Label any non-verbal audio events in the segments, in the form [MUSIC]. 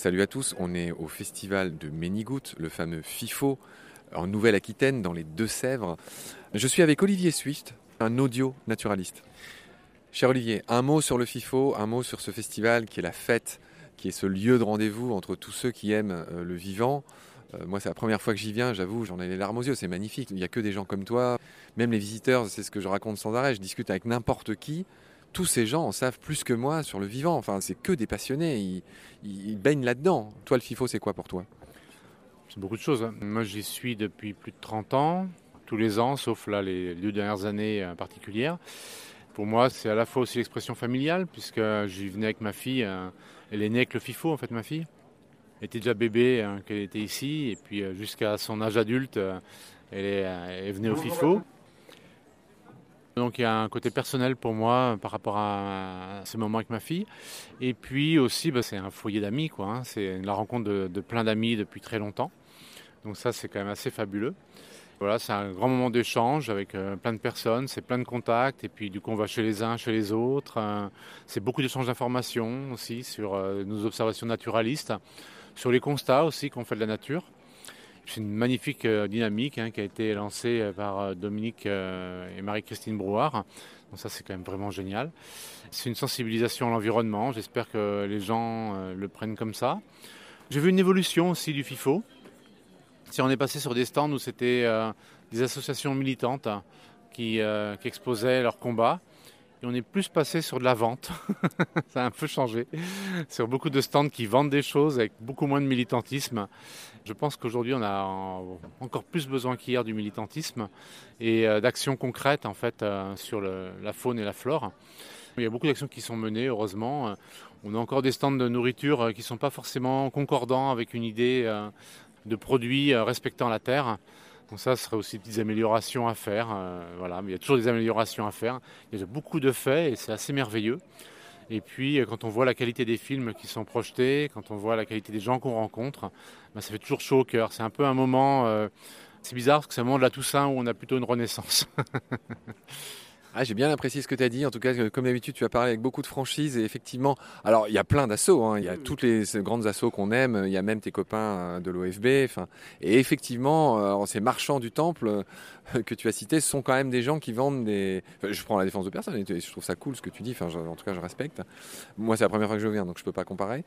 Salut à tous, on est au festival de Ménigout, le fameux FIFO, en Nouvelle-Aquitaine, dans les Deux-Sèvres. Je suis avec Olivier Swift, un audio naturaliste. Cher Olivier, un mot sur le FIFO, un mot sur ce festival qui est la fête, qui est ce lieu de rendez-vous entre tous ceux qui aiment euh, le vivant. Euh, moi, c'est la première fois que j'y viens, j'avoue, j'en ai les larmes aux yeux, c'est magnifique. Il n'y a que des gens comme toi, même les visiteurs, c'est ce que je raconte sans arrêt. Je discute avec n'importe qui tous ces gens en savent plus que moi sur le vivant. Enfin, c'est que des passionnés. Ils, baignent là-dedans. Toi, le FIFO, c'est quoi pour toi? C'est beaucoup de choses. Hein. Moi, j'y suis depuis plus de 30 ans, tous les ans, sauf là les deux dernières années euh, particulières. Pour moi, c'est à la fois aussi l'expression familiale, puisque j'y venais avec ma fille. Euh, elle est née avec le FIFO, en fait, ma fille. Elle était déjà bébé hein, quand elle était ici, et puis euh, jusqu'à son âge adulte, elle, est, elle venait au FIFO. Donc il y a un côté personnel pour moi par rapport à ce moment avec ma fille. Et puis aussi, bah, c'est un foyer d'amis, quoi. Hein. C'est la rencontre de, plein d'amis depuis très longtemps. Donc ça, c'est quand même assez fabuleux. Voilà, c'est un grand moment d'échange avec euh, plein de personnes, c'est plein de contacts, et puis du coup on va chez les uns, chez les autres. Euh, c'est beaucoup d'échanges d'informations aussi sur euh, nos observations naturalistes, sur les constats aussi qu'on fait de la nature. C'est une magnifique euh, dynamique hein, qui a été lancée euh, par euh, Dominique et Marie-Christine Brouard. Donc ça, c'est quand même vraiment génial. C'est une sensibilisation à l'environnement. J'espère que les gens le prennent comme ça. J'ai vu une évolution aussi du FIFO. Si on est passé sur des stands où c'était des associations militantes qui, qui exposaient leurs combats, on est plus passé sur de la vente. [LAUGHS] ça a un peu changé. Sur beaucoup de stands qui vendent des choses avec beaucoup moins de militantisme. Je pense qu'aujourd'hui, on a encore plus besoin qu'hier du militantisme et euh, d'actions concrètes en fait euh, sur la faune et la flore. Il y a beaucoup d'actions qui sont menées, heureusement. On a encore des stands de nourriture euh, qui ne sont pas forcément concordants avec une idée de produits respectant la terre. Donc ça, ce serait aussi des améliorations à faire. Euh, voilà, mais il y a toujours des améliorations à faire. Il y a beaucoup de faits et c'est assez merveilleux. Et puis, euh, quand on voit la qualité des films qui sont projetés, quand on voit la qualité des gens qu'on rencontre, ben, ça fait toujours chaud au cœur. C'est un peu un moment, euh, c'est bizarre parce que c'est un moment de la Toussaint où on a plutôt une renaissance. [LAUGHS] Ah, j'ai bien apprécié ce que tu as dit. En tout cas, comme d'habitude, tu as parlé avec beaucoup de franchise. Et effectivement, alors il y a plein d'assauts. Hein. Il y a toutes les grandes assauts qu'on aime. Il y a même tes copains euh, de l'OFB. Et effectivement, euh, ces marchands du temple euh, que tu as cités sont quand même des gens qui vendent des. je prends la défense de personne et je trouve ça cool ce que tu dis. Enfin, en tout cas, je respecte. Moi, c'est la première fois que je viens, donc je peux pas comparer.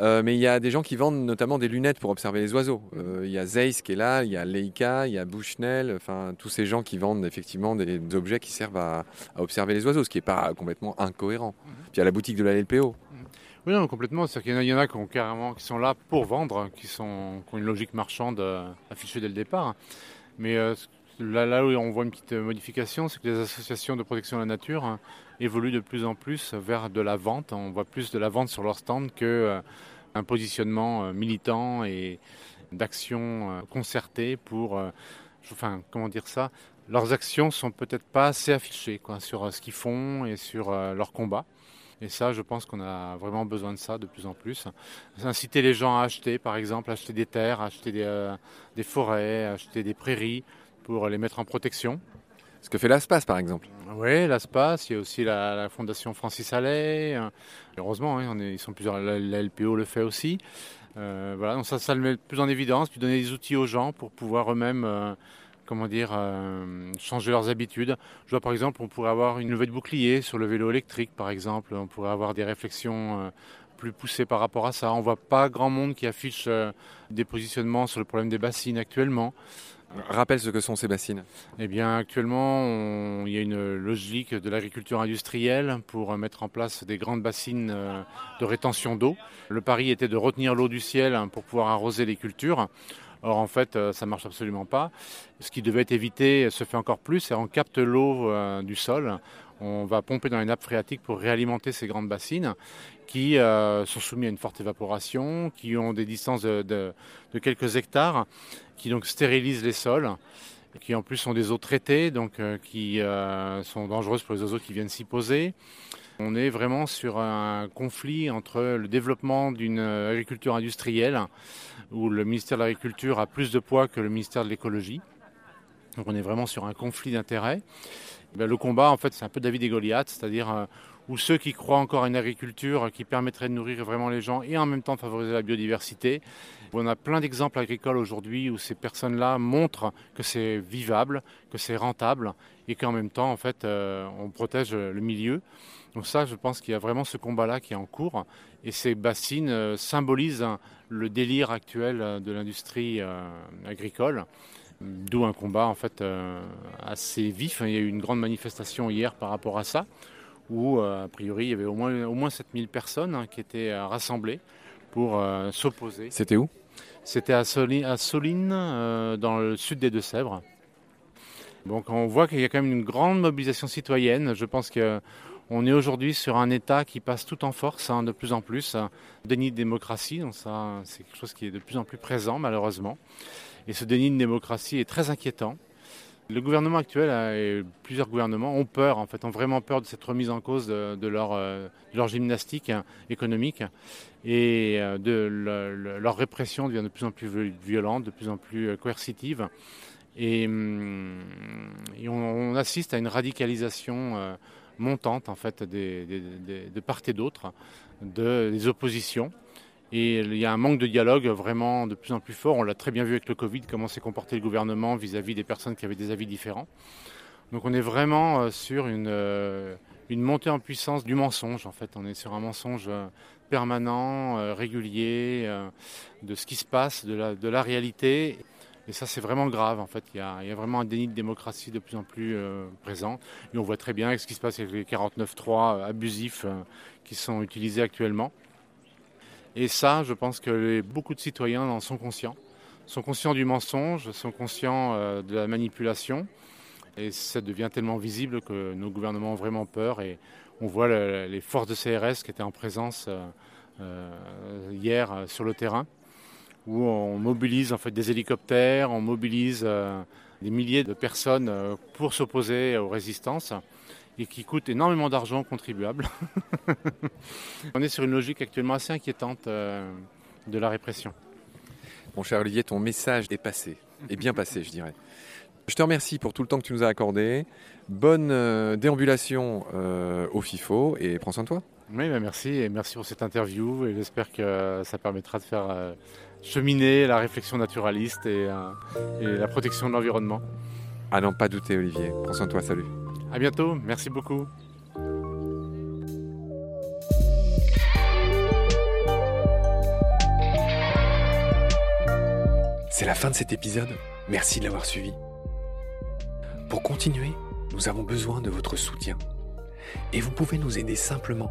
mais il y a des gens qui vendent notamment des lunettes pour observer les oiseaux. il y a Zeiss qui est là, il y a Leica, il y a Bushnell. Enfin, tous ces gens qui vendent effectivement des objets qui servent à à, observer les oiseaux, ce qui n'est pas complètement incohérent. Mhm. Puis à la boutique de la LPO. Mhm. Oui, non, complètement. cest qu'il y, en a qui, ont carrément, qui sont là pour vendre, qui, sont, ont une logique marchande euh, affichée dès le départ. Mais euh, là, là, où on voit une petite modification, c'est que les associations de protection de la nature hein, évoluent de plus en plus vers de la vente. On voit plus de la vente sur leur stand qu'un euh, un positionnement militant et d'action concertée pour, enfin, comment dire ça, leurs actions sont peut-être pas assez affichées quoi, sur euh, ce qu'ils font et sur euh, leur combat. Et ça, je pense qu'on a vraiment besoin de ça de plus en plus. Inciter les gens à acheter, par exemple, acheter des terres, acheter des, euh, des forêts, acheter des prairies pour les mettre en protection. Ce que fait l'ASPAS, par exemple. Oui, l'ASPAS, il y a aussi la, Fondation Francis Allais. Heureusement, hein, on est, ils sont plusieurs, la, LPO le fait aussi. voilà, donc ça, ça le met plus en évidence, puis donner des outils aux gens pour pouvoir eux-mêmes comment dire, euh, changer leurs habitudes. Je vois par exemple, on pourrait avoir une levée de bouclier sur le vélo électrique, par exemple. On pourrait avoir des réflexions euh, plus poussées par rapport à ça. On voit pas grand monde qui affiche euh, des positionnements sur le problème des bassines actuellement. Rappelle ce que sont ces bassines. Eh bien, actuellement, il y a une logique de l'agriculture industrielle pour mettre en place des grandes bassines de rétention d'eau. Le pari était de retenir l'eau du ciel pour pouvoir arroser les cultures. Or, en fait, euh, ça marche absolument pas. Ce qui devait être évité se fait encore plus, et on capte l'eau euh, du sol. On va pomper dans les nappes phréatiques pour réalimenter ces grandes bassines qui euh, sont soumises à une forte évaporation, qui ont des distances de, quelques hectares, qui donc stérilisent les sols qui en plus sont des eaux traitées, donc qui sont dangereuses pour les oiseaux qui viennent s'y poser. On est vraiment sur un conflit entre le développement d'une agriculture industrielle, où le ministère de l'Agriculture a plus de poids que le ministère de l'Écologie. Donc on est vraiment sur un conflit d'intérêts. Ben, le combat, en fait, c'est un peu David et Goliath, c'est-à-dire euh, ou ceux qui croient encore à une agriculture qui permettrait de nourrir vraiment les gens et en même temps de favoriser la biodiversité. On a plein d'exemples agricoles aujourd'hui où ces personnes-là montrent que c'est vivable, que c'est rentable et qu'en même temps, en fait, euh, on protège le milieu. Donc ça, je pense qu'il y a vraiment ce combat-là qui est en cours. Et ces bassines euh, symbolisent le délire actuel euh, de l'industrie agricole. D'où un combat en fait assez vif. Il y a eu une grande manifestation hier par rapport à ça où, euh, a priori, il y avait au moins, au moins 7000 personnes hein, qui étaient euh, rassemblées pour euh, s'opposer. C'était où? C'était à, à, Soline, dans le sud des Deux-Sèvres. Donc on voit qu'il y a quand même une grande mobilisation citoyenne. Je pense qu'on est aujourd'hui sur un État qui passe tout en force, hein, de plus en plus. Déni de démocratie, donc ça, c'est quelque chose qui est de plus en plus présent, malheureusement. Et ce déni de démocratie est très inquiétant. Le gouvernement actuel et plusieurs gouvernements ont peur, en fait, ont vraiment peur de cette remise en cause de, leur, euh, leur, gymnastique économique et euh, de leur répression devient de plus en plus violente, de plus en plus euh, coercitive. Et, hum, on, assiste à une radicalisation montante en fait de part et d'autre des oppositions. Et il y a un manque de dialogue vraiment de plus en plus fort. On l'a très bien vu avec le Covid, comment s'est comporté le gouvernement vis-à-vis des personnes qui avaient des avis différents. Donc on est vraiment euh, sur une, euh, une montée en puissance du mensonge. En fait, on est sur un mensonge euh, permanent, régulier, de ce qui se passe, de la réalité. Et ça, c'est vraiment grave. En fait, il y, a, vraiment un déni de démocratie de plus en plus présent. Et on voit très bien ce qui se passe avec les 49.3 abusifs qui sont utilisés actuellement. Et ça, je pense que beaucoup de citoyens en sont conscients, sont conscients du mensonge, sont conscients euh, de la manipulation. Et ça devient tellement visible que nos gouvernements ont vraiment peur. Et on voit les forces de CRS qui étaient en présence euh, euh, hier sur le terrain, où on mobilise en fait des hélicoptères, on mobilise des milliers de personnes pour s'opposer aux résistances et qui coûte énormément d'argent aux contribuables. [LAUGHS] On est sur une logique actuellement assez inquiétante euh, de la répression. Mon cher Olivier, ton message est passé, est bien passé, je dirais. Je te remercie pour tout le temps que tu nous as accordé. Bonne euh, déambulation euh, au FIFO et prends soin de toi. Oui, bah, merci et merci pour cette interview et j'espère que ça permettra de faire cheminer la réflexion naturaliste et, et la protection de l'environnement. À n'en pas douter, Olivier. Prends soin de toi, salut. À bientôt, merci beaucoup. C'est la fin de cet épisode. Merci de l'avoir suivi. Pour continuer, nous avons besoin de votre soutien. Et vous pouvez nous aider simplement,